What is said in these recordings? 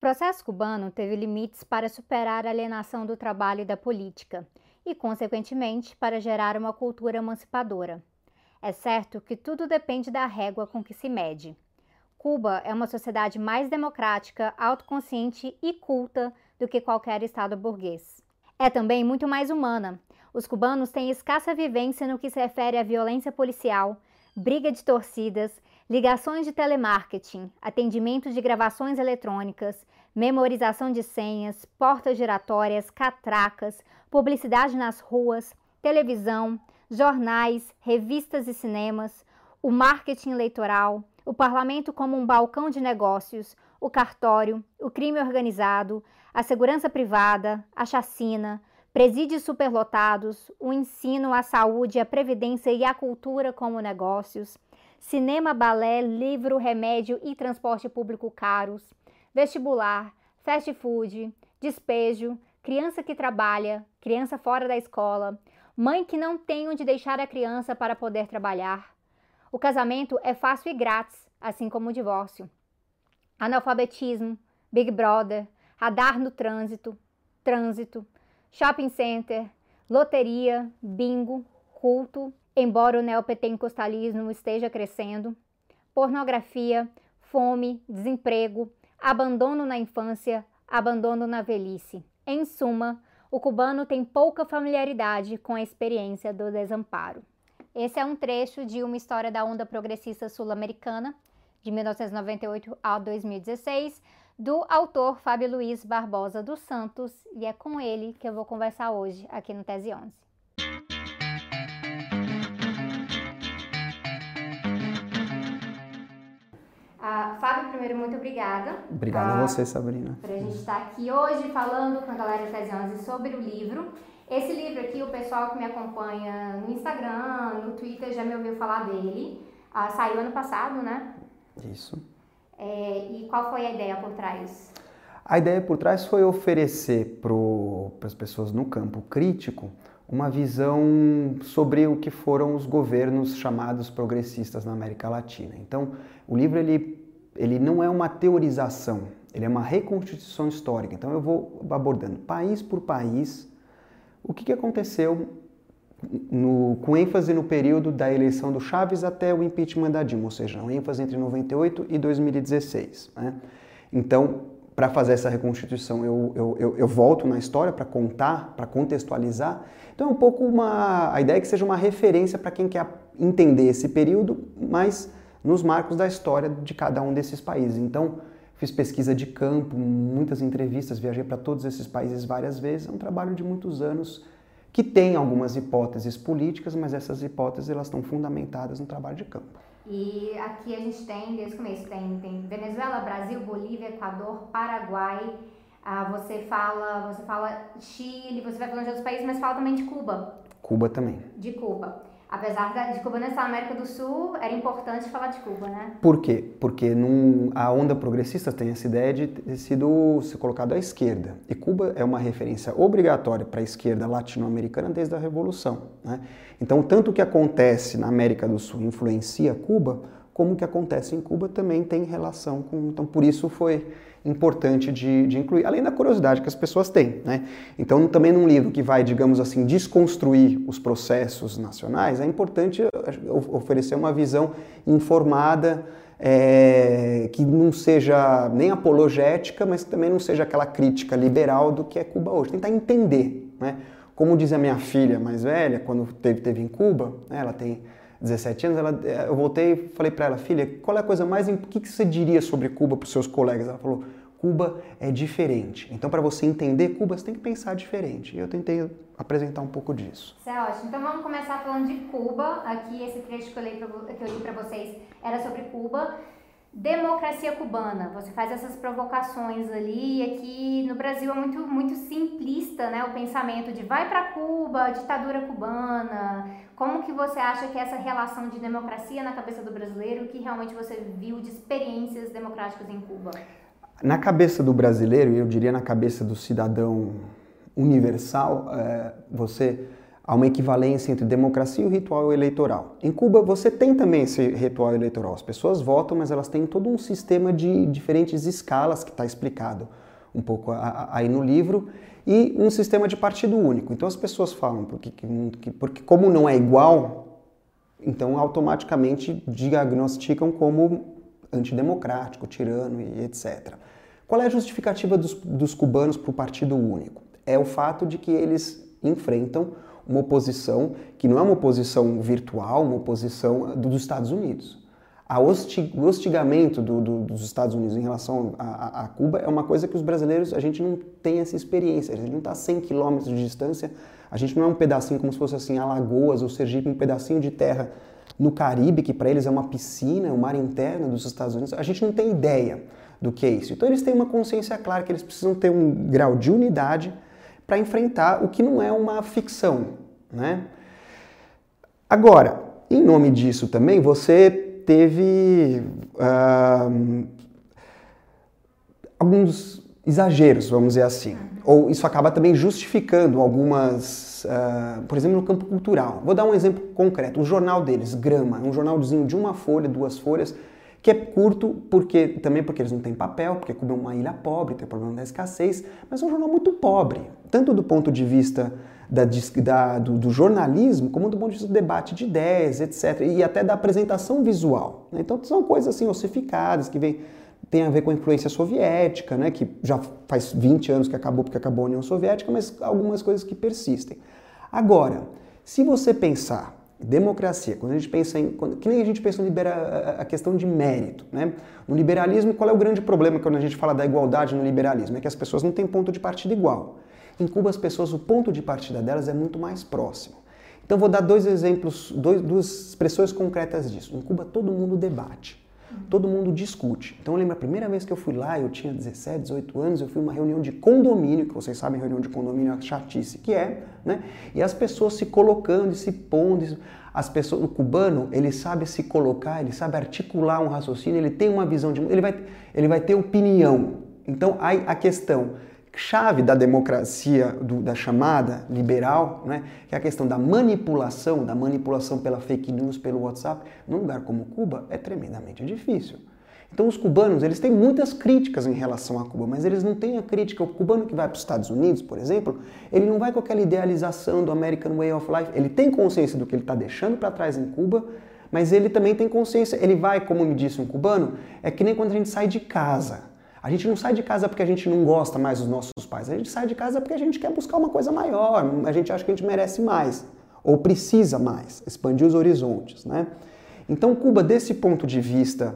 O processo cubano teve limites para superar a alienação do trabalho e da política, e, consequentemente, para gerar uma cultura emancipadora. É certo que tudo depende da régua com que se mede. Cuba é uma sociedade mais democrática, autoconsciente e culta do que qualquer estado burguês. É também muito mais humana. Os cubanos têm escassa vivência no que se refere à violência policial, briga de torcidas, ligações de telemarketing, atendimento de gravações eletrônicas, memorização de senhas, portas giratórias, catracas, publicidade nas ruas, televisão, jornais, revistas e cinemas, o marketing eleitoral, o parlamento como um balcão de negócios, o cartório, o crime organizado, a segurança privada, a chacina, presídios superlotados, o ensino, a saúde, a previdência e a cultura como negócios, cinema, balé, livro, remédio e transporte público caros, vestibular, fast food, despejo, criança que trabalha, criança fora da escola, mãe que não tem onde deixar a criança para poder trabalhar. O casamento é fácil e grátis, assim como o divórcio. Analfabetismo, Big Brother, radar no trânsito, trânsito, shopping center, loteria, bingo, culto, embora o neopentecostalismo esteja crescendo, pornografia, fome, desemprego, abandono na infância, abandono na velhice. Em suma, o cubano tem pouca familiaridade com a experiência do desamparo. Esse é um trecho de uma história da onda progressista sul-americana, de 1998 a 2016, do autor Fábio Luiz Barbosa dos Santos, e é com ele que eu vou conversar hoje aqui no Tese 11. Uh, Fábio, primeiro, muito obrigada. Obrigado uh, a você, Sabrina. Por a gente estar aqui hoje falando com a galera 11 sobre o livro. Esse livro aqui, o pessoal que me acompanha no Instagram, no Twitter, já me ouviu falar dele. Uh, saiu ano passado, né? Isso. É, e qual foi a ideia por trás? A ideia por trás foi oferecer para as pessoas no campo crítico uma visão sobre o que foram os governos chamados progressistas na América Latina. Então, o livro ele, ele não é uma teorização, ele é uma reconstituição histórica. Então, eu vou abordando país por país o que, que aconteceu no, com ênfase no período da eleição do Chaves até o impeachment da Dilma, ou seja, uma ênfase entre 98 e 2016. Né? Então, para fazer essa reconstituição, eu, eu, eu, eu volto na história para contar, para contextualizar. Então é um pouco uma. A ideia é que seja uma referência para quem quer entender esse período, mas nos marcos da história de cada um desses países. Então, fiz pesquisa de campo, muitas entrevistas, viajei para todos esses países várias vezes. É um trabalho de muitos anos que tem algumas hipóteses políticas, mas essas hipóteses elas estão fundamentadas no trabalho de campo. E aqui a gente tem, desde o começo, tem, tem Venezuela, Brasil, Bolívia, Equador, Paraguai. Ah, você fala, você fala Chile, você vai falando de outros países, mas fala também de Cuba. Cuba também. De Cuba. Apesar de Cuba não estar na América do Sul, era importante falar de Cuba, né? Por quê? Porque num, a onda progressista tem essa ideia de ter sido se colocado à esquerda. E Cuba é uma referência obrigatória para a esquerda latino-americana desde a Revolução. Né? Então, tanto o que acontece na América do Sul influencia Cuba, como que acontece em Cuba também tem relação com. Então, por isso foi importante de, de, incluir, além da curiosidade que as pessoas têm. Né? Então, também num livro que vai, digamos assim, desconstruir os processos nacionais, é importante oferecer uma visão informada, é, que não seja nem apologética, mas também não seja aquela crítica liberal do que é Cuba hoje. Tentar entender. Né? Como diz a minha filha mais velha, quando teve, teve em Cuba, né, ela tem 17 anos, ela, eh, eu voltei e falei para ela, filha, qual é a coisa mais... O que, que você diria sobre Cuba para os seus colegas? Ela falou, Cuba é diferente. Então, para você entender Cuba, você tem que pensar diferente. E eu tentei apresentar um pouco disso. Isso é ótimo. Então, vamos começar falando de Cuba. Aqui, esse trecho que eu, que eu li para vocês era sobre Cuba. Democracia cubana, você faz essas provocações ali, aqui no Brasil é muito, muito simplista, né, o pensamento de vai para Cuba, ditadura cubana. Como que você acha que é essa relação de democracia na cabeça do brasileiro, que realmente você viu de experiências democráticas em Cuba? Na cabeça do brasileiro, eu diria na cabeça do cidadão universal, é, você há uma equivalência entre democracia e o ritual eleitoral. Em Cuba, você tem também esse ritual eleitoral. As pessoas votam, mas elas têm todo um sistema de diferentes escalas que está explicado um pouco aí no livro e um sistema de partido único. Então as pessoas falam porque, porque como não é igual, então automaticamente diagnosticam como antidemocrático, tirano e etc. Qual é a justificativa dos, dos cubanos para o partido único? É o fato de que eles enfrentam uma oposição que não é uma oposição virtual, uma oposição dos Estados Unidos. o hostigamento do, do, dos Estados Unidos em relação a, a, a, Cuba é uma coisa que os brasileiros, a gente não tem essa experiência, a gente não está a 100 quilômetros de distância, a gente não é um pedacinho como se fosse assim Alagoas ou Sergipe, um pedacinho de terra no Caribe, que para eles é uma piscina, o um mar interno dos Estados Unidos, a gente não tem ideia do que é isso. Então eles têm uma consciência clara que eles precisam ter um grau de unidade para enfrentar o que não é uma ficção, né? Agora, em nome disso também, você teve uh, alguns exageros, vamos dizer assim. Ou isso acaba também justificando algumas, uh, por exemplo, no campo cultural. Vou dar um exemplo concreto. O jornal deles, Grama, um jornalzinho de uma folha, duas folhas, que é curto porque também porque eles não têm papel, porque Cuba é uma ilha pobre, tem problema da escassez, mas é um jornal muito pobre, tanto do ponto de vista da, da, do, do, jornalismo, como do ponto de vista do debate de ideias, etc. E até da apresentação visual. Né? Então são coisas assim ossificadas, que vem, tem a ver com a influência soviética, né? que já faz 20 anos que acabou porque acabou a União Soviética, mas algumas coisas que persistem. Agora, se você pensar democracia, quando a gente pensa em. Quando, que nem a gente pensa no libera, a questão de mérito. Né? No liberalismo, qual é o grande problema quando a gente fala da igualdade no liberalismo? É que as pessoas não têm ponto de partida igual. Em Cuba, as pessoas, o ponto de partida delas é muito mais próximo. Então, vou dar dois exemplos, dois, duas expressões concretas disso. Em Cuba, todo mundo debate todo mundo discute. Então eu lembro a primeira vez que eu fui lá, eu tinha 17, 18 anos, eu fui uma reunião de condomínio, que vocês sabem, reunião de condomínio é a chatice que é, né? E as pessoas se colocando se pondo. As pessoas, o cubano, ele sabe se colocar, ele sabe articular um raciocínio, ele tem uma visão de mundo, ele vai, ele vai ter opinião. Então aí a questão chave da democracia, do, da chamada liberal, né, que é a questão da manipulação, da manipulação pela fake news, pelo WhatsApp, num lugar como Cuba, é tremendamente difícil. Então os cubanos, eles têm muitas críticas em relação a Cuba, mas eles não têm a crítica. O cubano que vai para os Estados Unidos, por exemplo, ele não vai com aquela idealização do American Way of Life. Ele tem consciência do que ele está deixando para trás em Cuba, mas ele também tem consciência. Ele vai, como me disse um cubano, é que nem quando a gente sai de casa. A gente não sai de casa porque a gente não gosta mais dos nossos pais. A gente sai de casa porque a gente quer buscar uma coisa maior. A gente acha que a gente merece mais ou precisa mais, expandir os horizontes, né? Então, Cuba, desse ponto de vista,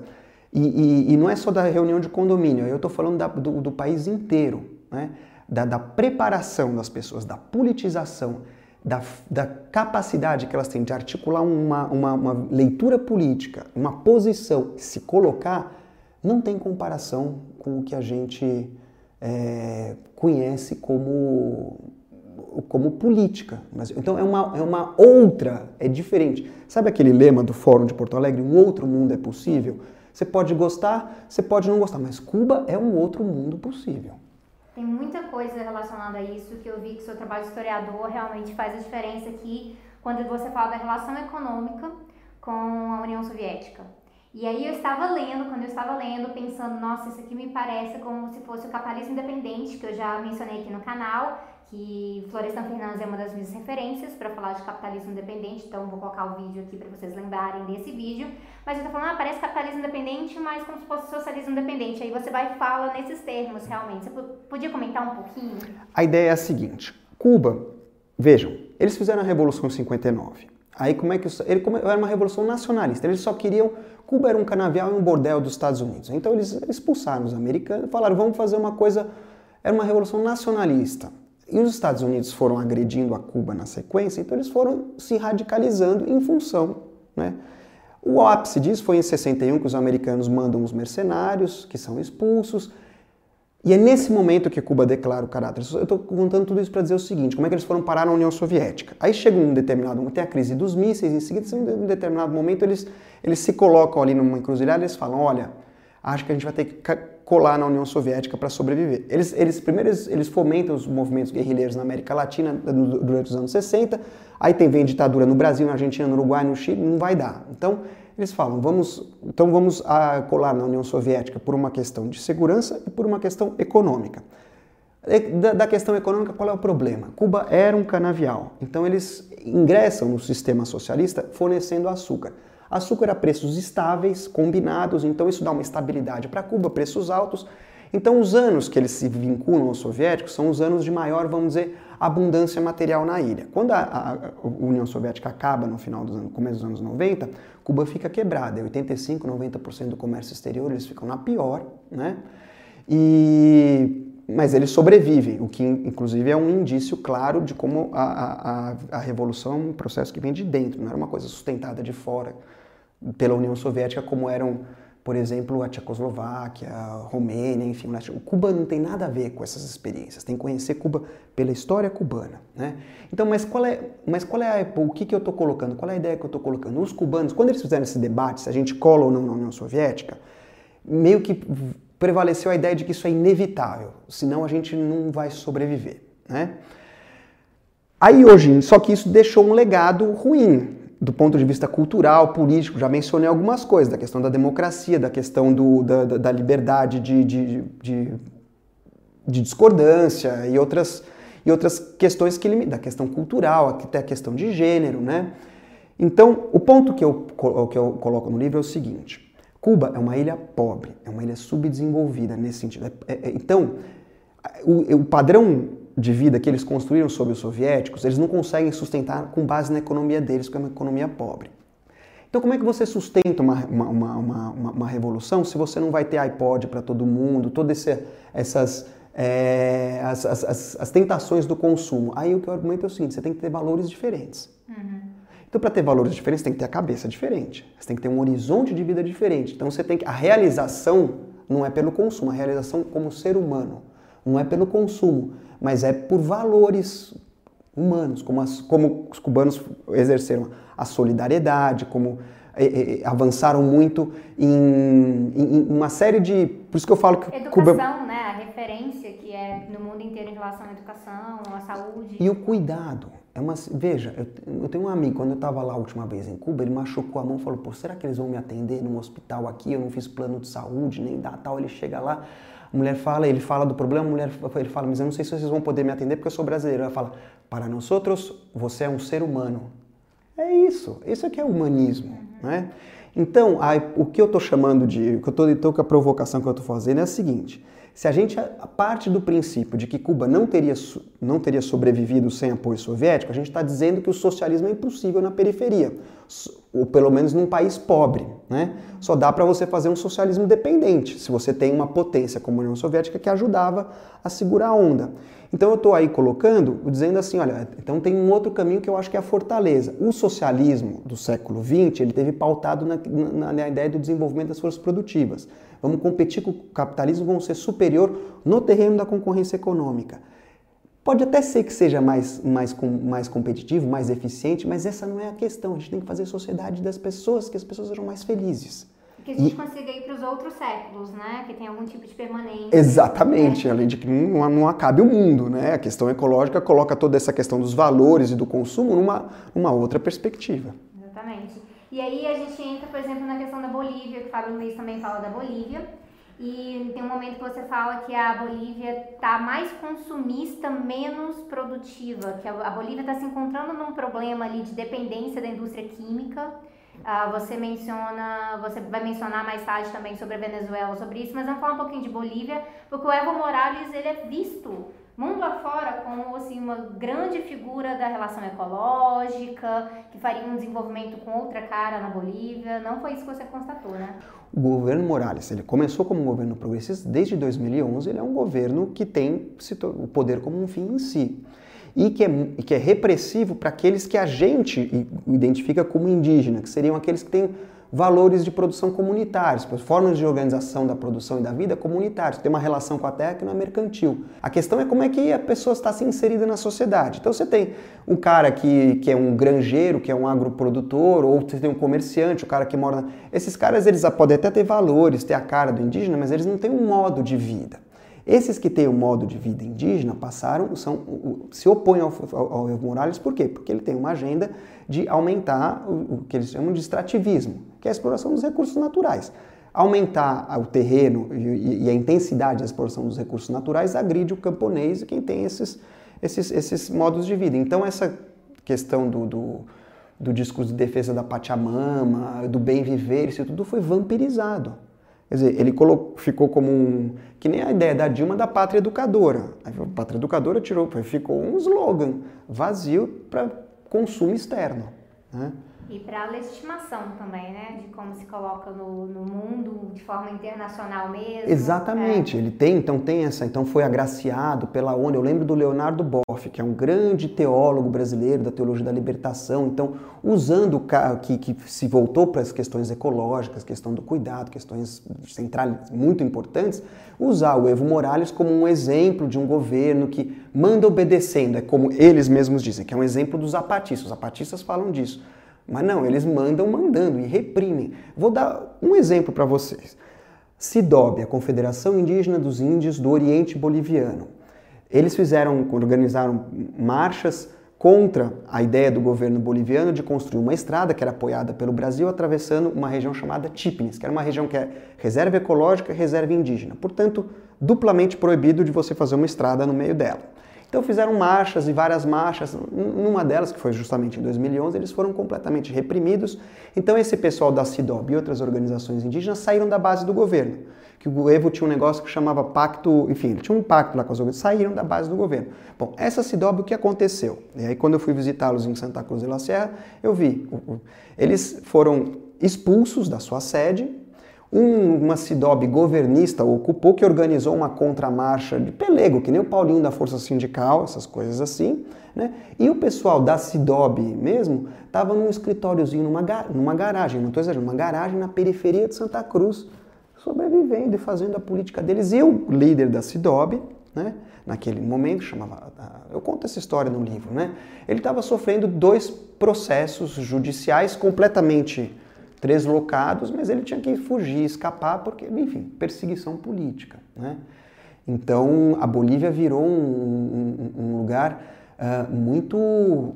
e, e, e não é só da reunião de condomínio, eu estou falando da, do, do, país inteiro, né? Da, da, preparação das pessoas, da politização, da, da, capacidade que elas têm de articular uma, uma, uma leitura política, uma posição, se colocar, não tem comparação com o que a gente é, conhece como, como política. Mas, então é uma, é uma outra, é diferente. Sabe aquele lema do Fórum de Porto Alegre? Um outro mundo é possível? Você pode gostar, você pode não gostar, mas Cuba é um outro mundo possível. Tem muita coisa relacionada a isso que eu vi que seu trabalho de historiador realmente faz a diferença aqui quando você fala da relação econômica com a União Soviética. E aí eu estava lendo, quando eu estava lendo, pensando, nossa, isso aqui me parece como se fosse o capitalismo independente, que eu já mencionei aqui no canal, que Florestan Fernandes é uma das minhas referências para falar de capitalismo independente, então vou colocar o vídeo aqui para vocês lembrarem desse vídeo. Mas eu tô falando, ah, parece capitalismo independente, mas como se fosse socialismo independente. Aí você vai e fala nesses termos, realmente. Você podia comentar um pouquinho? A ideia é a seguinte: Cuba, vejam, eles fizeram a Revolução 59. Aí como é que ele era uma revolução nacionalista? Eles só queriam Cuba era um canavial e um bordel dos Estados Unidos. Então eles expulsaram os americanos, falaram vamos fazer uma coisa. Era uma revolução nacionalista. E os Estados Unidos foram agredindo a Cuba na sequência, então eles foram se radicalizando em função. Né? O ápice disso foi em 61 que os americanos mandam os mercenários, que são expulsos. E é nesse momento que Cuba declara o caráter. Eu estou contando tudo isso para dizer o seguinte: como é que eles foram parar na União Soviética? Aí chega um determinado momento, tem a crise dos mísseis, em seguida, em um determinado momento, eles, eles se colocam ali numa encruzilhada e eles falam: olha, acho que a gente vai ter que colar na União Soviética para sobreviver. Eles, eles primeiro eles, fomentam os movimentos guerrilheiros na América Latina durante os anos 60, aí tem vem ditadura no Brasil, na Argentina, no Uruguai, no Chile, não vai dar. Então eles falam, vamos, então vamos a, colar na União Soviética por uma questão de segurança e por uma questão econômica. Da, da questão econômica, qual é o problema? Cuba era um canavial, então eles ingressam no sistema socialista fornecendo açúcar. Açúcar a preços estáveis, combinados, então isso dá uma estabilidade para Cuba, preços altos. Então os anos que eles se vinculam aos soviéticos são os anos de maior, vamos dizer, abundância material na ilha. Quando a, a, a União Soviética acaba no final dos anos, começo dos anos 90, Cuba fica quebrada. 85, 90% do comércio exterior eles ficam na pior, né? E mas eles sobrevivem, o que inclusive é um indício claro de como a, a, a revolução é um processo que vem de dentro, não era uma coisa sustentada de fora pela União Soviética, como eram, por exemplo, a Tchecoslováquia, a Romênia, enfim. O Cuba não tem nada a ver com essas experiências, tem que conhecer Cuba pela história cubana. Né? Então, mas qual é, mas qual é a, o que, que eu estou colocando? Qual é a ideia que eu estou colocando? Os cubanos, quando eles fizeram esse debate, se a gente cola ou não na União Soviética, meio que prevaleceu a ideia de que isso é inevitável, senão a gente não vai sobreviver. Né? Aí hoje, só que isso deixou um legado ruim do ponto de vista cultural, político. Já mencionei algumas coisas, da questão da democracia, da questão do, da, da liberdade de, de, de, de, discordância e outras, e outras questões que da questão cultural, até a questão de gênero, né? Então, o ponto que eu, que eu coloco no livro é o seguinte: Cuba é uma ilha pobre, é uma ilha subdesenvolvida nesse sentido. É, é, então, o, o, padrão de vida que eles construíram sobre os soviéticos, eles não conseguem sustentar com base na economia deles, que é uma economia pobre. Então, como é que você sustenta uma, uma, uma, uma, uma revolução se você não vai ter iPod para todo mundo, todas essas é, as, as, as, tentações do consumo? Aí o que eu argumento é o seguinte: você tem que ter valores diferentes. Uhum. Então, para ter valores diferentes, você tem que ter a cabeça diferente. Você tem que ter um horizonte de vida diferente. Então, você tem que a realização não é pelo consumo, a realização como ser humano não é pelo consumo, mas é por valores humanos, como, as, como os cubanos exerceram a solidariedade, como é, é, avançaram muito em, em, uma série de. Por isso que eu falo que. Educação, Cuba... né? A referência que é no mundo inteiro em relação à educação, à saúde. E o cuidado. É uma, veja, eu, eu tenho um amigo, quando eu estava lá a última vez em Cuba, ele machucou a mão e falou: Pô, será que eles vão me atender num hospital aqui? Eu não fiz plano de saúde, nem dá tal. Ele chega lá, a mulher fala, ele fala do problema, a mulher ele fala: Mas eu não sei se vocês vão poder me atender porque eu sou brasileiro. Ela fala: Para nós outros, você é um ser humano. É isso, isso é que é humanismo. Né? Então, a, o que eu estou chamando de. O que eu estou com a provocação que eu estou fazendo é a seguinte: se a gente parte do princípio de que Cuba não teria, não teria sobrevivido sem apoio soviético, a gente está dizendo que o socialismo é impossível na periferia, ou pelo menos num país pobre. Né? Só dá para você fazer um socialismo dependente, se você tem uma potência como a União Soviética que ajudava a segurar a onda. Então eu estou aí colocando, dizendo assim, olha, então tem um outro caminho que eu acho que é a fortaleza. O socialismo do século XX, ele teve pautado na, na, na ideia do desenvolvimento das forças produtivas. Vamos competir com o capitalismo, vamos ser superior no terreno da concorrência econômica. Pode até ser que seja mais, mais, mais competitivo, mais eficiente, mas essa não é a questão. A gente tem que fazer sociedade das pessoas, que as pessoas sejam mais felizes. Que a gente e... consiga ir para os outros séculos, né? Que tem algum tipo de permanência. Exatamente, né? além de que não, não acabe o mundo, né? A questão ecológica coloca toda essa questão dos valores e do consumo numa, numa outra perspectiva. Exatamente. E aí a gente entra, por exemplo, na questão da Bolívia, que o Fábio Luiz também fala da Bolívia. E tem um momento que você fala que a Bolívia está mais consumista, menos produtiva, que a Bolívia está se encontrando num problema ali de dependência da indústria química Uh, você menciona, você vai mencionar mais tarde também sobre a Venezuela, sobre isso, mas vamos falar um pouquinho de Bolívia, porque o Evo Morales ele é visto mundo afora como assim uma grande figura da relação ecológica, que faria um desenvolvimento com outra cara na Bolívia. Não foi isso que você constatou, né? O governo Morales, ele começou como um governo progressista desde 2011, ele é um governo que tem o poder como um fim em si e que é, que é repressivo para aqueles que a gente identifica como indígena, que seriam aqueles que têm valores de produção comunitários, formas de organização da produção e da vida comunitários, tem uma relação com a terra que não é mercantil. A questão é como é que a pessoa está se inserida na sociedade. Então você tem um cara que, que é um granjeiro, que é um agroprodutor, ou você tem um comerciante, o cara que mora... Na... Esses caras, eles podem até ter valores, ter a cara do indígena, mas eles não têm um modo de vida. Esses que têm o um modo de vida indígena passaram, são, se opõem ao, ao, Evo Morales, por quê? Porque ele tem uma agenda de aumentar o, o que eles chamam de extrativismo, que é a exploração dos recursos naturais. Aumentar o terreno e, e a intensidade da exploração dos recursos naturais agride o camponês e quem tem esses, esses, esses modos de vida. Então, essa questão do, do, do discurso de defesa da Pachamama, do bem viver, isso tudo foi vampirizado. Quer dizer, ele ficou como um. Que nem a ideia da Dilma da pátria educadora. A pátria educadora tirou, ficou um slogan vazio para consumo externo. Né? E para a legitimação também, né? De como se coloca no, no mundo de forma internacional mesmo. Exatamente, é. ele tem, então tem essa, então foi agraciado pela ONU. Eu lembro do Leonardo Boff, que é um grande teólogo brasileiro da teologia da libertação. Então, usando que, que se voltou para as questões ecológicas, questão do cuidado, questões centrais muito importantes, usar o Evo Morales como um exemplo de um governo que manda obedecendo, é como eles mesmos dizem, que é um exemplo dos zapatistas. Os zapatistas falam disso mas não, eles mandam mandando e reprimem. Vou dar um exemplo para vocês. CIDOB, a Confederação Indígena dos Índios do Oriente Boliviano. Eles fizeram, organizaram marchas contra a ideia do governo boliviano de construir uma estrada que era apoiada pelo Brasil atravessando uma região chamada Tipnis, que era uma região que é reserva ecológica e reserva indígena. Portanto, duplamente proibido de você fazer uma estrada no meio dela. Então fizeram marchas e várias marchas. Numa delas, que foi justamente em 2011, eles foram completamente reprimidos. Então esse pessoal da CIDOB e outras organizações indígenas saíram da base do governo. Que o Evo tinha um negócio que chamava pacto, enfim, tinha um pacto lá com as organizações, saíram da base do governo. Bom, essa CIDOB, o que aconteceu? E aí quando eu fui visitá-los em Santa Cruz de la Serra, eu vi, eles foram expulsos da sua sede, uma Cidob governista ocupou que organizou uma contramarcha de pelego, que nem o Paulinho da Força Sindical, essas coisas assim, né? E o pessoal da Cidob mesmo estava num escritóriozinho, numa, numa garagem, não estou exagerando, uma garagem na periferia de Santa Cruz, sobrevivendo e fazendo a política deles. E o líder da Cidob, né? naquele momento, chamava. Eu conto essa história no livro, né? Ele estava sofrendo dois processos judiciais completamente locados, mas ele tinha que fugir, escapar, porque, enfim, perseguição política. Né? Então, a Bolívia virou um, um, um lugar uh, muito,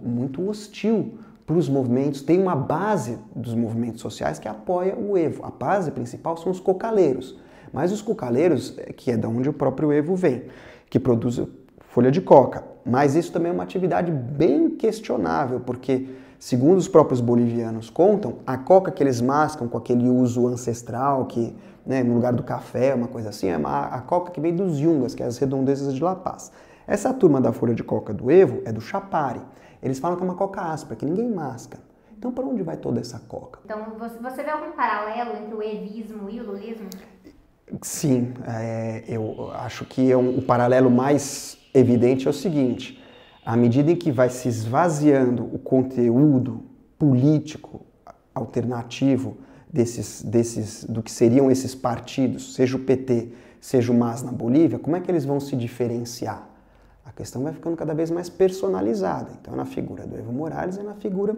muito hostil para os movimentos. Tem uma base dos movimentos sociais que apoia o Evo. A base principal são os cocaleiros. Mas os cocaleiros, eh, que é da onde o próprio Evo vem, que produz folha de coca. Mas isso também é uma atividade bem questionável, porque Segundo os próprios bolivianos contam, a coca que eles mascam com aquele uso ancestral, que né, no lugar do café, uma coisa assim, é a coca que vem dos yungas, que é as redondezas de La Paz. Essa turma da folha de coca do Evo é do Chapare. Eles falam que é uma coca áspera, que ninguém masca. Então, para onde vai toda essa coca? Então, você vê algum paralelo entre o evismo e o lulismo? Sim, é, eu acho que é um, o paralelo mais evidente é o seguinte: à medida em que vai se esvaziando o conteúdo político alternativo desses, desses, do que seriam esses partidos, seja o PT, seja o MAS na Bolívia, como é que eles vão se diferenciar? A questão vai ficando cada vez mais personalizada. Então, é na figura do Evo Morales e na figura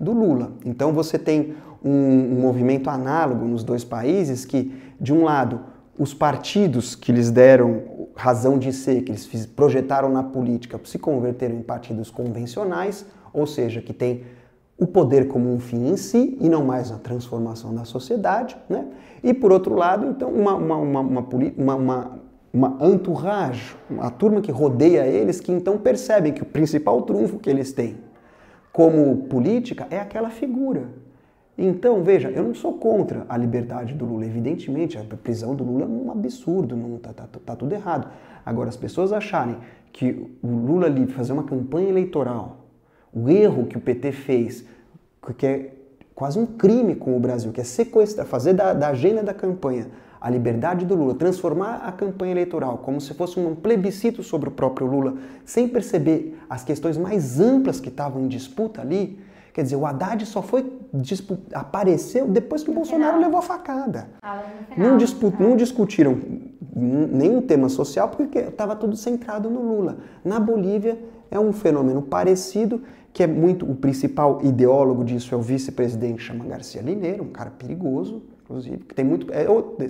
do Lula. Então, você tem um, um movimento análogo nos dois países que, de um lado, os partidos que lhes deram razão de ser, que eles projetaram na política, se converteram em partidos convencionais, ou seja, que tem o poder como um fim em si e não mais a transformação da sociedade, né? E por outro lado, então, uma, uma, uma, uma, uma, uma entourage, a turma que rodeia eles, que então percebem que o principal trunfo que eles têm como política é aquela figura, então, veja, eu não sou contra a liberdade do Lula. Evidentemente, a prisão do Lula é um absurdo, não tá, tá, tá tudo errado. Agora, as pessoas acharem que o Lula ali fazer uma campanha eleitoral, o erro que o PT fez, que é quase um crime com o Brasil, que é sequestrar, fazer da, da agenda da campanha a liberdade do Lula, transformar a campanha eleitoral como se fosse um plebiscito sobre o próprio Lula, sem perceber as questões mais amplas que estavam em disputa ali, Quer dizer, o Haddad só foi apareceu depois que o Bolsonaro levou a facada. Não, discu não discutiram nenhum tema social porque estava tudo centrado no Lula. Na Bolívia é um fenômeno parecido, que é muito o principal ideólogo disso é o vice-presidente chama Garcia Lineiro, um cara perigoso, inclusive, que tem muito, é,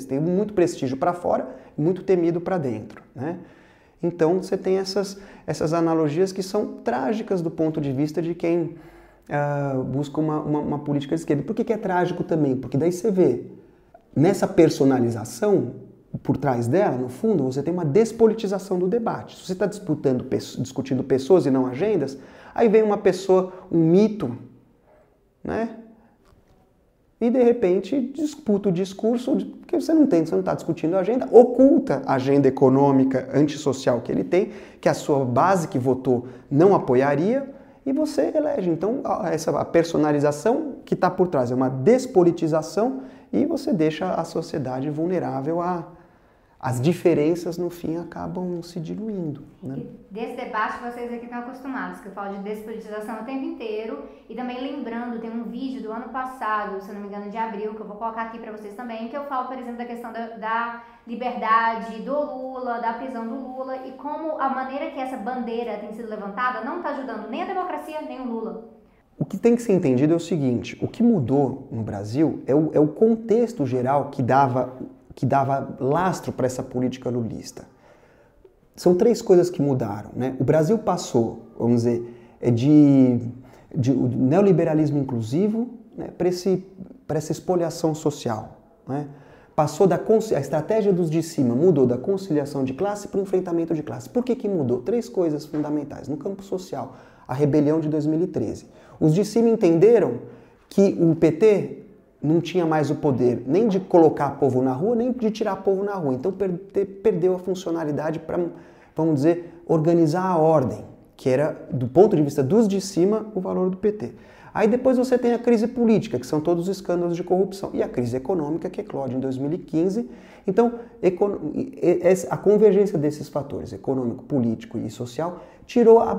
tem muito prestígio para fora e muito temido para dentro, né? Então você tem essas, essas analogias que são trágicas do ponto de vista de quem uh, busca uma, uma, uma, política de esquerda. Por que, que é trágico também? Porque daí você vê nessa personalização por trás dela, no fundo, você tem uma despolitização do debate. Se você está disputando, discutindo pessoas e não agendas, aí vem uma pessoa, um mito, né? E de repente disputa o discurso que você não tem, você não está discutindo a agenda, oculta a agenda econômica antissocial que ele tem, que a sua base que votou não apoiaria, e você elege. Então, essa personalização que está por trás é uma despolitização e você deixa a sociedade vulnerável a, as diferenças no fim acabam se diluindo. Né? Desse debate vocês aqui estão acostumados, que eu falo de despolitização o tempo inteiro e também lembrando, tem um vídeo do ano passado, se não me engano de abril, que eu vou colocar aqui para vocês também, que eu falo, por exemplo, da questão da, da liberdade do Lula, da prisão do Lula e como a maneira que essa bandeira tem sido levantada não está ajudando nem a democracia nem o Lula. O que tem que ser entendido é o seguinte: o que mudou no Brasil é o, é o contexto geral que dava que dava lastro para essa política lulista. São três coisas que mudaram. Né? O Brasil passou, vamos dizer, é de, de neoliberalismo inclusivo né, para essa espoliação social. Né? Passou da a estratégia dos de cima mudou da conciliação de classe para o enfrentamento de classe. Por que, que mudou? Três coisas fundamentais. No campo social, a rebelião de 2013. Os de cima entenderam que o PT não tinha mais o poder nem de colocar povo na rua, nem de tirar povo na rua. Então perdeu a funcionalidade para, vamos dizer, organizar a ordem, que era, do ponto de vista dos de cima, o valor do PT. Aí depois você tem a crise política, que são todos os escândalos de corrupção, e a crise econômica, que eclode em 2015. Então, a convergência desses fatores, econômico, político e social, tirou a,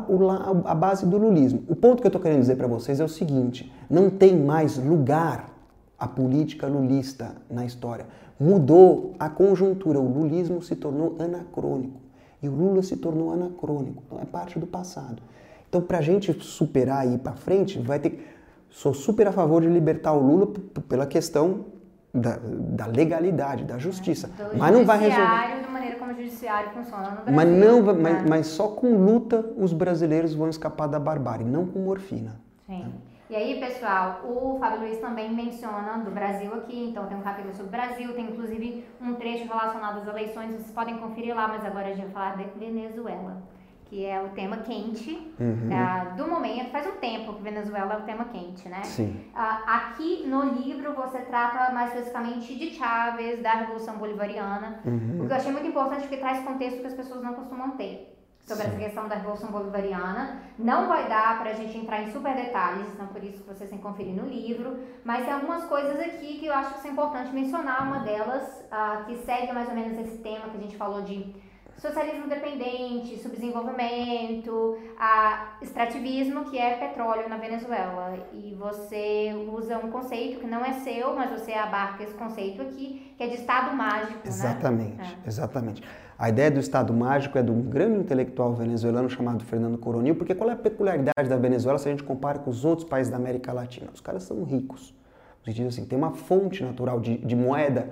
a base do lulismo. O ponto que eu estou querendo dizer para vocês é o seguinte: não tem mais lugar a política lulista na história. Mudou a conjuntura, o lulismo se tornou anacrônico. E o Lula se tornou anacrônico, não é parte do passado. Então, para a gente superar e ir para frente, vai ter. Sou super a favor de libertar o Lula pela questão da, da legalidade, da justiça. É, mas não vai resolver. da maneira como o judiciário funciona no Brasil. Mas, não, mas, né? mas só com luta os brasileiros vão escapar da barbárie, não com morfina. Sim. Né? E aí, pessoal, o Fábio Luiz também menciona do Brasil aqui, então tem um capítulo sobre o Brasil, tem inclusive um trecho relacionado às eleições, vocês podem conferir lá, mas agora a gente vai falar de Venezuela, que é o tema quente uhum. uh, do momento. Faz um tempo que Venezuela é o tema quente, né? Sim. Uh, aqui no livro você trata mais especificamente de Chávez, da Revolução Bolivariana, uhum. o que eu achei muito importante porque traz contexto que as pessoas não costumam ter sobre Sim. essa questão da Revolução Bolivariana. Não vai dar para a gente entrar em super detalhes, então por isso que vocês têm que conferir no livro, mas tem algumas coisas aqui que eu acho que é importante mencionar. Uma delas, uh, que segue mais ou menos esse tema que a gente falou de socialismo dependente, subdesenvolvimento, a extrativismo, que é petróleo na Venezuela. E você usa um conceito que não é seu, mas você abarca esse conceito aqui, que é de Estado mágico. Exatamente, né? é. exatamente. A ideia do Estado mágico é de um grande intelectual venezuelano chamado Fernando Coronil, porque qual é a peculiaridade da Venezuela se a gente compara com os outros países da América Latina? Os caras são ricos. No sentido assim, tem uma fonte natural de, de moeda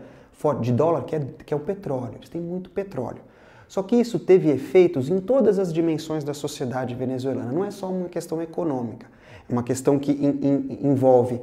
de dólar, que é, que é o petróleo. Eles têm muito petróleo. Só que isso teve efeitos em todas as dimensões da sociedade venezuelana. Não é só uma questão econômica, é uma questão que in, in, envolve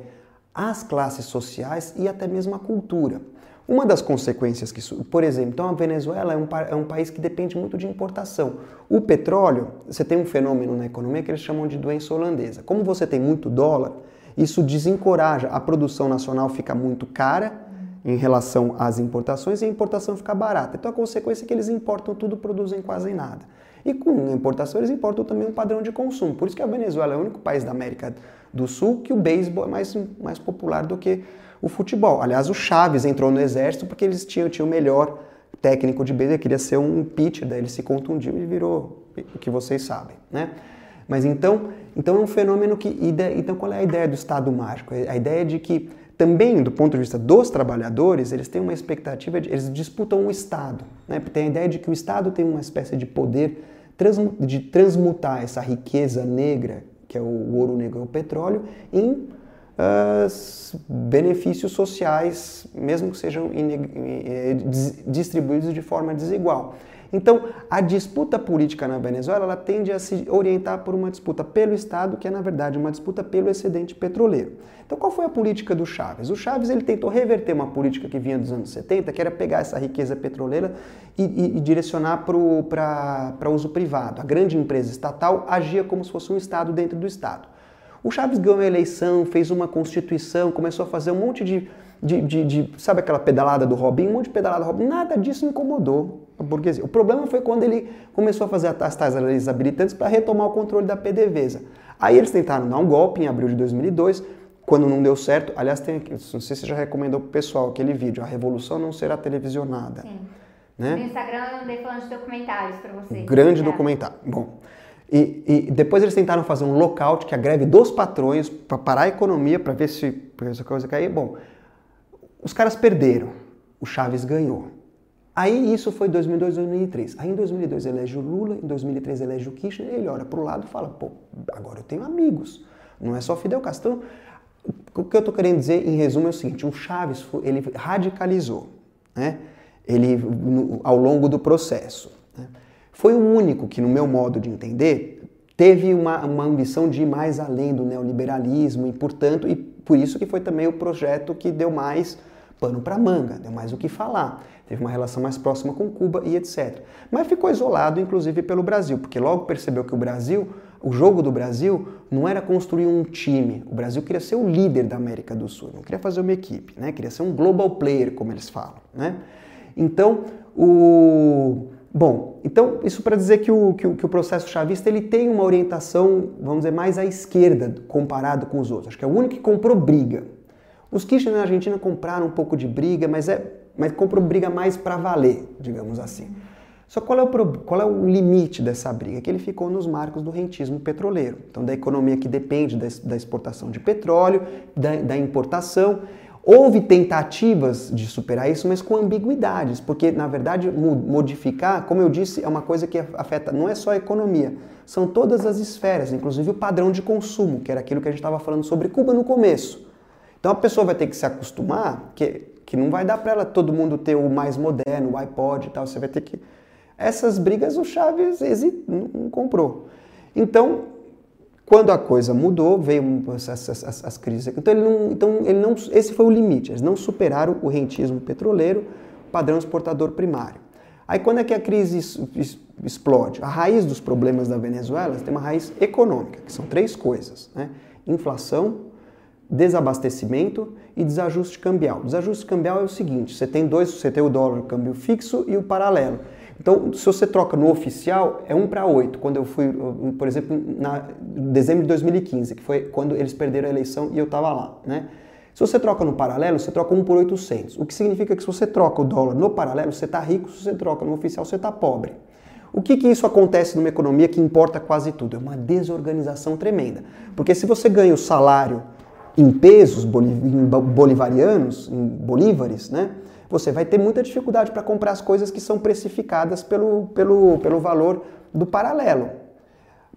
as classes sociais e até mesmo a cultura. Uma das consequências que, por exemplo, então a Venezuela é um, é um país que depende muito de importação. O petróleo, você tem um fenômeno na economia que eles chamam de doença holandesa. Como você tem muito dólar, isso desencoraja, a produção nacional fica muito cara em relação às importações e a importação fica barata. Então a consequência é que eles importam tudo, produzem quase nada. E com importação eles importam também um padrão de consumo. Por isso que a Venezuela é o único país da América do Sul que o beisebol é mais, mais popular do que o futebol. Aliás, o Chaves entrou no exército porque eles tinham, tinham o melhor técnico de beisebol, queria ser um pitcher, daí ele se contundiu e virou o que vocês sabem, né? Mas então, então é um fenômeno que. Então, qual é a ideia do Estado mágico? A ideia de que também do ponto de vista dos trabalhadores, eles têm uma expectativa, de, eles disputam o Estado. Né? Tem a ideia de que o Estado tem uma espécie de poder de transmutar essa riqueza negra, que é o ouro negro e o petróleo, em uh, benefícios sociais, mesmo que sejam eh, distribuídos de forma desigual. Então, a disputa política na Venezuela ela tende a se orientar por uma disputa pelo Estado, que é na verdade uma disputa pelo excedente petroleiro. Então, qual foi a política do Chaves? O Chaves ele tentou reverter uma política que vinha dos anos 70, que era pegar essa riqueza petroleira e, e, e direcionar para uso privado. A grande empresa estatal agia como se fosse um Estado dentro do Estado. O Chaves ganhou a eleição, fez uma constituição, começou a fazer um monte de, de, de, de sabe aquela pedalada do Robin? Um monte de pedalada do Robin. Nada disso incomodou a burguesia. O problema foi quando ele começou a fazer as tais leis habilitantes para retomar o controle da PDVSA. Aí eles tentaram dar um golpe em abril de 2002, quando não deu certo. Aliás, tem aqui, não sei se você já recomendou para o pessoal aquele vídeo, A Revolução Não Será Televisionada. Sim. Né? No Instagram eu andei falando de documentários para você. Grande documentário. Bom, e, e, depois eles tentaram fazer um lockout, que é a greve dos patrões, para parar a economia, para ver se essa coisa cair. Bom, os caras perderam, o Chaves ganhou. Aí isso foi 2002, 2003. Aí em 2002 elege o Lula, em 2003 elege o Kirchner, ele olha para o lado e fala, pô, agora eu tenho amigos, não é só Fidel Castro. Então, o que eu estou querendo dizer em resumo é o seguinte, o Chaves, ele radicalizou, né? ele, no, ao longo do processo. Né? Foi o único que, no meu modo de entender, teve uma, uma ambição de ir mais além do neoliberalismo e, portanto, e por isso que foi também o projeto que deu mais pano para manga, deu mais o que falar. Teve uma relação mais próxima com Cuba e etc. Mas ficou isolado, inclusive, pelo Brasil, porque logo percebeu que o Brasil, o jogo do Brasil, não era construir um time. O Brasil queria ser o líder da América do Sul, não queria fazer uma equipe, né? queria ser um global player, como eles falam. Né? Então, o. Bom, então isso para dizer que o, que o, que, o, processo chavista ele tem uma orientação, vamos dizer, mais à esquerda comparado com os outros. Acho que é o único que comprou briga. Os Kirchner na Argentina compraram um pouco de briga, mas, é, mas comprou briga mais para valer, digamos assim. Só qual é, o, qual é o limite dessa briga? Que ele ficou nos marcos do rentismo petroleiro. Então, da economia que depende da, da exportação de petróleo, da, da importação. Houve tentativas de superar isso, mas com ambiguidades, porque na verdade modificar, como eu disse, é uma coisa que afeta não é só a economia, são todas as esferas, inclusive o padrão de consumo, que era aquilo que a gente estava falando sobre Cuba no começo. Então a pessoa vai ter que se acostumar que, que não vai dar para ela todo mundo ter o mais moderno, o iPod e tal. Você vai ter que. Essas brigas o Chaves não comprou. Então, quando a coisa mudou, veio as, as, as, crises. Então, ele não, então ele não, esse foi o limite. Eles não superaram o rentismo petroleiro, padrão exportador primário. Aí, quando é que a crise explode? A raiz dos problemas da Venezuela tem uma raiz econômica, que são três coisas: né? inflação, desabastecimento e desajuste cambial. Desajuste cambial é o seguinte: você tem dois, você tem o dólar o câmbio fixo e o paralelo. Então, se você troca no oficial, é 1 para 8. Quando eu fui, por exemplo, em dezembro de 2015, que foi quando eles perderam a eleição e eu estava lá, né? Se você troca no paralelo, você troca 1 por 800. O que significa que se você troca o dólar no paralelo, você está rico, se você troca no oficial, você está pobre. O que, que isso acontece numa economia que importa quase tudo? É uma desorganização tremenda. Porque se você ganha o salário em pesos bolivarianos, em bolívares, né? Você vai ter muita dificuldade para comprar as coisas que são precificadas pelo, pelo, pelo valor do paralelo.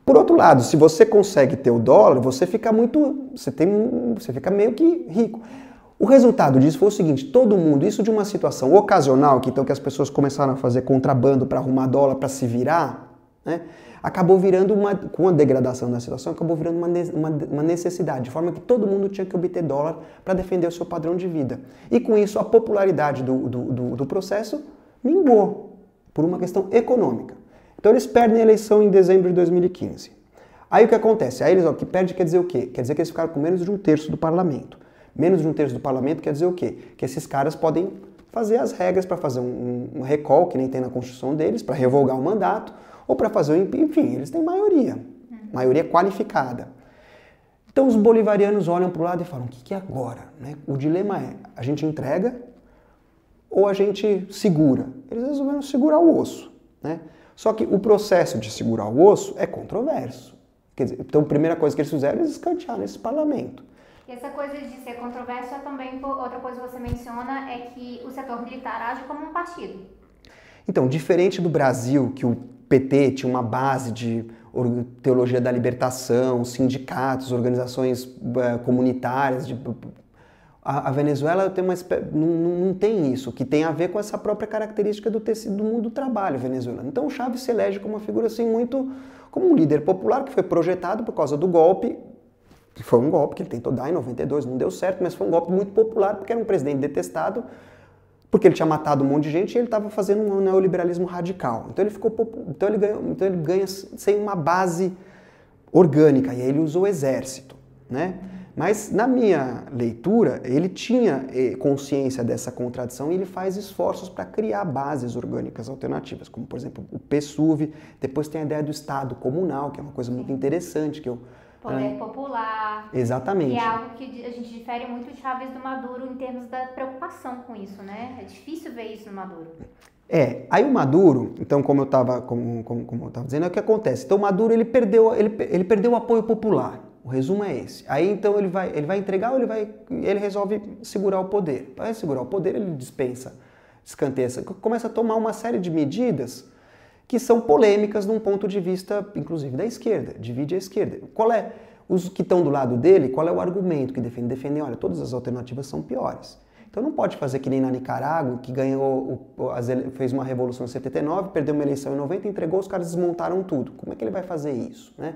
Por outro lado, se você consegue ter o dólar, você fica muito, você tem, você fica meio que rico. O resultado disso foi o seguinte: todo mundo, isso de uma situação ocasional, que então que as pessoas começaram a fazer contrabando para arrumar dólar para se virar, né? Acabou virando uma, com a degradação da situação, acabou virando uma, uma, uma necessidade, de forma que todo mundo tinha que obter dólar para defender o seu padrão de vida. E com isso, a popularidade do, do, do, do processo minguou por uma questão econômica. Então eles perdem a eleição em dezembro de 2015. Aí o que acontece? Aí eles, ó, que perde quer dizer o quê? Quer dizer que eles ficaram com menos de um terço do parlamento. Menos de um terço do parlamento quer dizer o quê? Que esses caras podem fazer as regras para fazer um, um recall, que nem tem na Constituição deles, para revogar o mandato, ou para fazer o enfim, eles têm maioria, maioria qualificada. Então os bolivarianos olham para o lado e falam: o que, que é agora? Né? O dilema é: a gente entrega ou a gente segura? Eles resolveram segurar o osso. Né? Só que o processo de segurar o osso é controverso. Dizer, então a primeira coisa que eles fizeram é escantear esse parlamento. E essa coisa de ser controversa também, outra coisa que você menciona é que o setor militar age como um partido. Então, diferente do Brasil, que o PT tinha uma base de teologia da libertação, sindicatos, organizações uh, comunitárias, de, a, Venezuela tem uma, não, tem isso, que tem a ver com essa própria característica do tecido do mundo do trabalho venezuelano. Então o Chávez se elege como uma figura assim muito como um líder popular que foi projetado por causa do golpe que foi um golpe que ele tentou dar em 92, não deu certo, mas foi um golpe muito popular porque era um presidente detestado, porque ele tinha matado um monte de gente e ele estava fazendo um neoliberalismo radical. Então ele ficou então ele ganha, então ele ganha sem uma base orgânica e aí ele usou o exército, né? Mas na minha leitura, ele tinha eh, consciência dessa contradição e ele faz esforços para criar bases orgânicas alternativas, como por exemplo o PSUV, depois tem a ideia do Estado comunal, que é uma coisa muito interessante que eu poder é. popular. Exatamente. Que é algo que a gente difere muito de Chaves do Maduro em termos da preocupação com isso, né? É difícil ver isso no Maduro. É, aí o Maduro, então como eu estava como, como, como eu tava dizendo, é o que acontece. Então o Maduro ele perdeu, ele, ele perdeu o apoio popular. O resumo é esse. Aí então ele vai, ele vai entregar ou ele vai, ele resolve segurar o poder. Para segurar o poder ele dispensa, escanteia, começa a tomar uma série de medidas que são polêmicas num ponto de vista, inclusive, da esquerda, divide a esquerda. Qual é, os que estão do lado dele, qual é o argumento que defende? Defendem, olha, todas as alternativas são piores. Então não pode fazer que nem na Nicarágua, que ganhou, fez uma revolução em 79, perdeu uma eleição em 90, entregou, os caras desmontaram tudo. Como é que ele vai fazer isso? Né?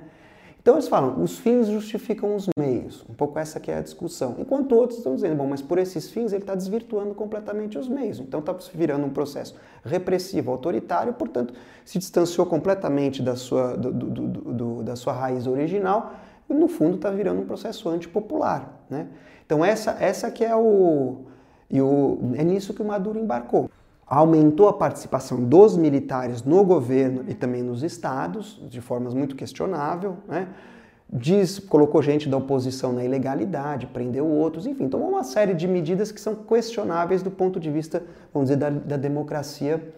Então eles falam, os fins justificam os meios. Um pouco essa que é a discussão. Enquanto outros estão dizendo, bom, mas por esses fins ele está desvirtuando completamente os meios. Então está virando um processo repressivo, autoritário, portanto se distanciou completamente da sua, do, do, do, da sua raiz original e no fundo está virando um processo antipopular. Né? Então essa, essa que é o, e o... É nisso que o Maduro embarcou aumentou a participação dos militares no governo e também nos estados, de formas muito questionável, né? Diz, colocou gente da oposição na ilegalidade, prendeu outros, enfim, tomou uma série de medidas que são questionáveis do ponto de vista, vamos dizer, da, da democracia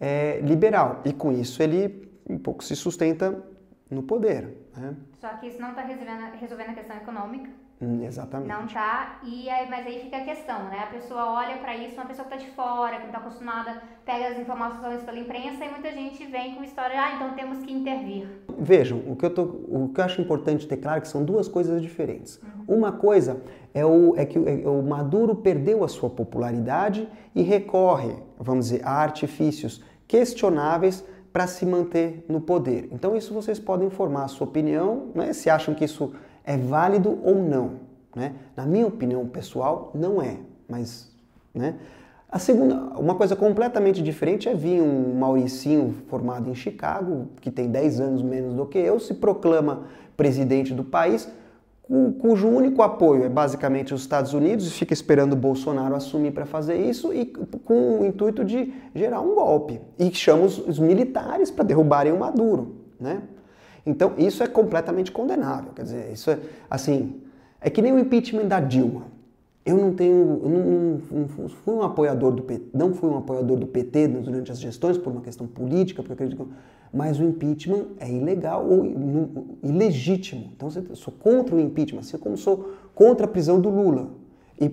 é, liberal. E com isso ele um pouco se sustenta no poder. Né? Só que isso não está resolvendo, resolvendo a questão econômica, Hum, exatamente. Não tá, e aí, mas aí fica a questão, né? A pessoa olha para isso, uma pessoa que tá de fora, que não tá acostumada, pega as informações pela imprensa e muita gente vem com história, ah, então temos que intervir. Vejam, o que eu, tô, o que eu acho importante ter claro é que são duas coisas diferentes. Uhum. Uma coisa é, o, é que o, é, o Maduro perdeu a sua popularidade e recorre, vamos dizer, a artifícios questionáveis para se manter no poder. Então isso vocês podem formar a sua opinião, né? se acham que isso é válido ou não. Né? Na minha opinião pessoal, não é, mas né? A segunda, uma coisa completamente diferente é vir um Mauricinho formado em Chicago, que tem 10 anos menos do que eu, se proclama presidente do país, cujo único apoio é basicamente os Estados Unidos, e fica esperando o Bolsonaro assumir para fazer isso, e com o intuito de gerar um golpe. E chama os, militares para derrubarem o Maduro. Né? Então, isso é completamente condenável. Quer dizer, isso é assim. É que nem o impeachment da Dilma. Eu não tenho. Eu não, não, fui um apoiador do PT, não fui um apoiador do PT durante as gestões por uma questão política, porque acredito que. Mas o impeachment é ilegal ou ilegítimo. Então, eu sou contra o impeachment, assim como sou contra a prisão do Lula. E,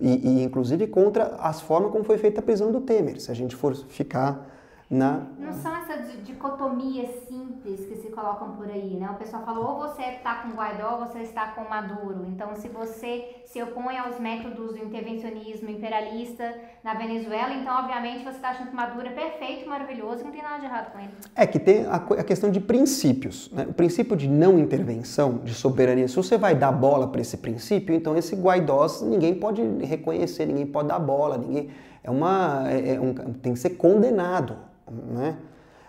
e, e inclusive contra as formas como foi feita a prisão do Temer, se a gente for ficar na... Não são essas dicotomias simples que se colocam por aí, né? O pessoal falou, ou você está com Guaidó ou você está com Maduro. Então, se você se opõe aos métodos do intervencionismo imperialista na Venezuela, então, obviamente, você está achando que Maduro é perfeito, maravilhoso, não tem nada de errado com ele. É que tem a, a questão de princípios. Né? O princípio de não intervenção, de soberania. Se você vai dar bola para esse princípio, então esse Guaidó ninguém pode reconhecer, ninguém pode dar bola, ninguém... É uma, é, é um, tem que ser condenado. Né?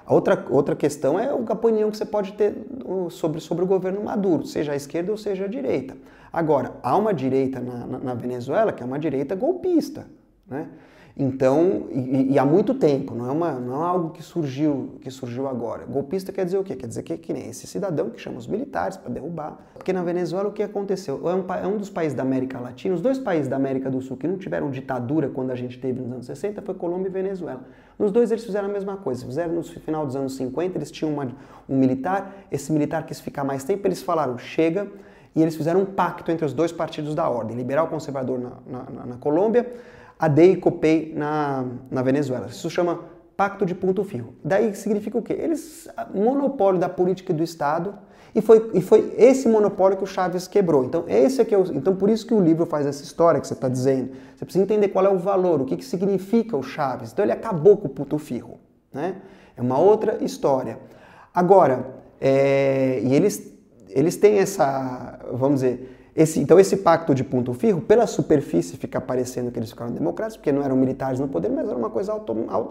Outra, outra questão é a opinião que você pode ter sobre, sobre o governo Maduro, seja a esquerda ou seja a direita. Agora, há uma direita na, na, na Venezuela que é uma direita golpista. Né? Então, e, e, há muito tempo, não é, uma, não é algo que surgiu, que surgiu agora. Golpista quer dizer o quê? Quer dizer que que nem esse cidadão que chama os militares para derrubar. Porque na Venezuela o que aconteceu? É um, é um, dos países da América Latina, os dois países da América do Sul que não tiveram ditadura quando a gente teve nos anos 60 foi Colômbia e Venezuela. Nos dois eles fizeram a mesma coisa. Fizeram no final dos anos 50, eles tinham uma, um militar, esse militar quis ficar mais tempo, eles falaram, chega, e eles fizeram um pacto entre os dois partidos da ordem, liberal conservador na, na, na Colômbia, ADEI e COPEI na, na Venezuela. Isso chama Pacto de Ponto Firro. Daí significa o quê? Eles, monopólio da política do Estado, e foi, e foi esse monopólio que o Chaves quebrou. Então, esse é o, então, por isso que o livro faz essa história que você está dizendo. Você precisa entender qual é o valor, o que, que significa o Chaves. Então, ele acabou com o Ponto Firro. Né? É uma outra história. Agora, é, e eles, eles têm essa, vamos dizer, esse, então, esse pacto de ponto firro, pela superfície, fica parecendo que eles ficaram democratas, porque não eram militares no poder, mas era uma coisa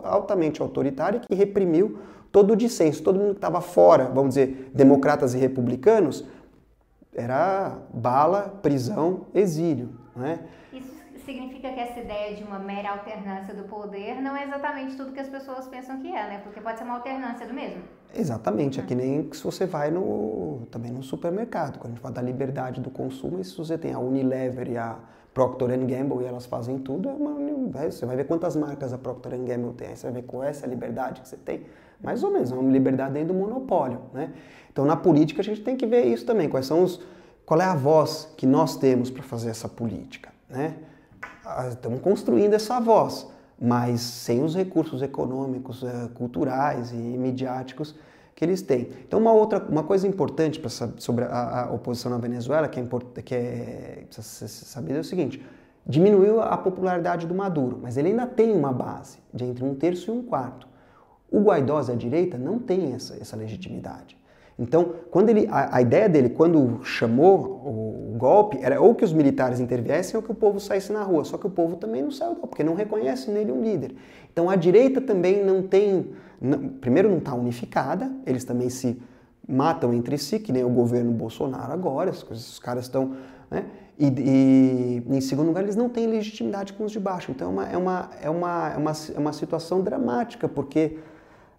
altamente autoritária que reprimiu todo o dissenso. Todo mundo que estava fora, vamos dizer, democratas e republicanos, era bala, prisão, exílio. Né? Isso significa que essa ideia de uma mera alternância do poder não é exatamente tudo que as pessoas pensam que é, né? Porque pode ser uma alternância do mesmo. Exatamente, é que nem se você vai no, também no supermercado, quando a gente fala da liberdade do consumo, e se você tem a Unilever e a Procter Gamble e elas fazem tudo, é uma, você vai ver quantas marcas a Procter Gamble tem, aí você vai ver qual é essa liberdade que você tem. Mais ou menos, é uma liberdade dentro do monopólio, né? Então na política a gente tem que ver isso também, quais são os, qual é a voz que nós temos para fazer essa política, né? Ah, estamos construindo essa voz mas sem os recursos econômicos, eh, culturais e midiáticos que eles têm. Então, uma outra, uma coisa importante sobre a, a, oposição na Venezuela que é, que é precisa saber é o seguinte: diminuiu a popularidade do Maduro, mas ele ainda tem uma base de entre um terço e um quarto. O Guaidó, a direita, não tem essa, essa legitimidade. Então, quando ele, a, a, ideia dele, quando chamou o, o, golpe, era ou que os militares interviessem ou que o povo saísse na rua. Só que o povo também não saiu, porque não reconhece nele um líder. Então, a direita também não tem. Primeiro, não está unificada, eles também se matam entre si, que nem o governo Bolsonaro agora, os caras estão. Né? E, e, em segundo lugar, eles não têm legitimidade com os de baixo. Então, é uma, é uma, é uma, é uma, é uma situação dramática, porque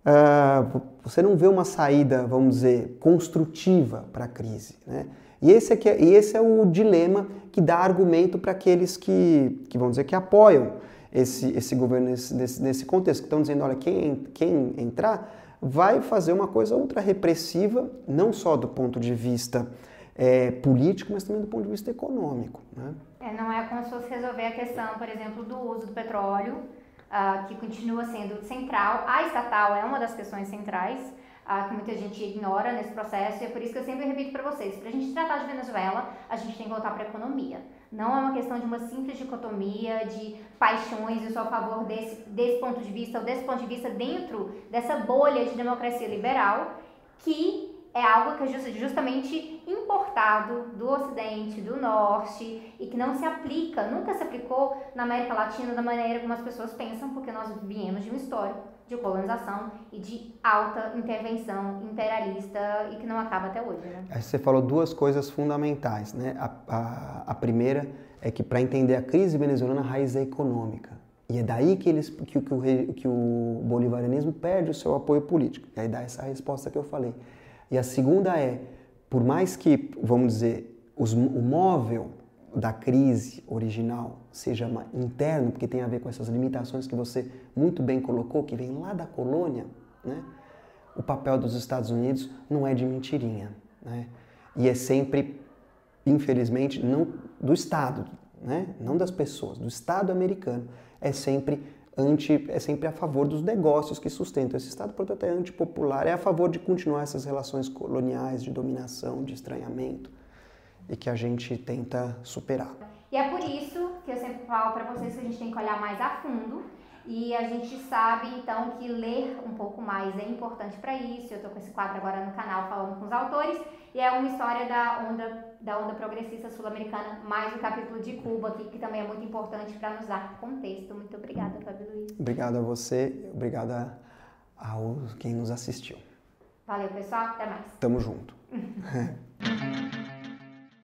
uh, você não vê uma saída, vamos dizer, construtiva para a crise. Né? E, esse é que é, e esse é o dilema que dá argumento para aqueles que, que, vamos dizer, que apoiam esse, esse governo nesse, nesse, nesse contexto, que estão dizendo, olha, quem, quem entrar vai fazer uma coisa ultra repressiva, não só do ponto de vista é, político, mas também do ponto de vista econômico. Né? É, não é como se fosse resolver a questão, por exemplo, do uso do petróleo uh, que continua sendo central. A estatal é uma das questões centrais uh, que muita gente ignora nesse processo, e é por isso que eu sempre repito para vocês: para a gente tratar de Venezuela, a gente tem que voltar para a economia. Não é uma questão de uma simples dicotomia de paixões, eu sou a favor desse, desse ponto de vista ou desse ponto de vista dentro dessa bolha de democracia liberal que é algo que é justamente importado do Ocidente, do Norte e que não se aplica, nunca se aplicou na América Latina da maneira como as pessoas pensam, porque nós viemos de uma história de colonização e de alta intervenção imperialista e que não acaba até hoje. Né? Você falou duas coisas fundamentais, né? A, a, a primeira é que para entender a crise venezuelana a raiz é econômica. E é daí que, eles, que, que, o, que o bolivarianismo perde o seu apoio político. E aí dá essa resposta que eu falei. E a segunda é, por mais que, vamos dizer, os, o móvel da crise original seja interno, porque tem a ver com essas limitações que você muito bem colocou, que vem lá da colônia, né? o papel dos Estados Unidos não é de mentirinha. Né? E é sempre, infelizmente, não do Estado, né? não das pessoas, do Estado americano. É sempre anti, é sempre a favor dos negócios que sustentam esse Estado, portanto é antipopular, é a favor de continuar essas relações coloniais de dominação, de estranhamento e que a gente tenta superar. E é por isso que eu sempre falo para vocês que a gente tem que olhar mais a fundo e a gente sabe então que ler um pouco mais é importante para isso. Eu estou com esse quadro agora no canal falando com os autores e é uma história da onda da onda progressista sul-americana, mais o capítulo de Cuba aqui, que também é muito importante para nos dar contexto. Muito obrigada, Fábio Luiz. Obrigado a você, obrigada ao quem nos assistiu. Valeu, pessoal, até mais. Tamo junto.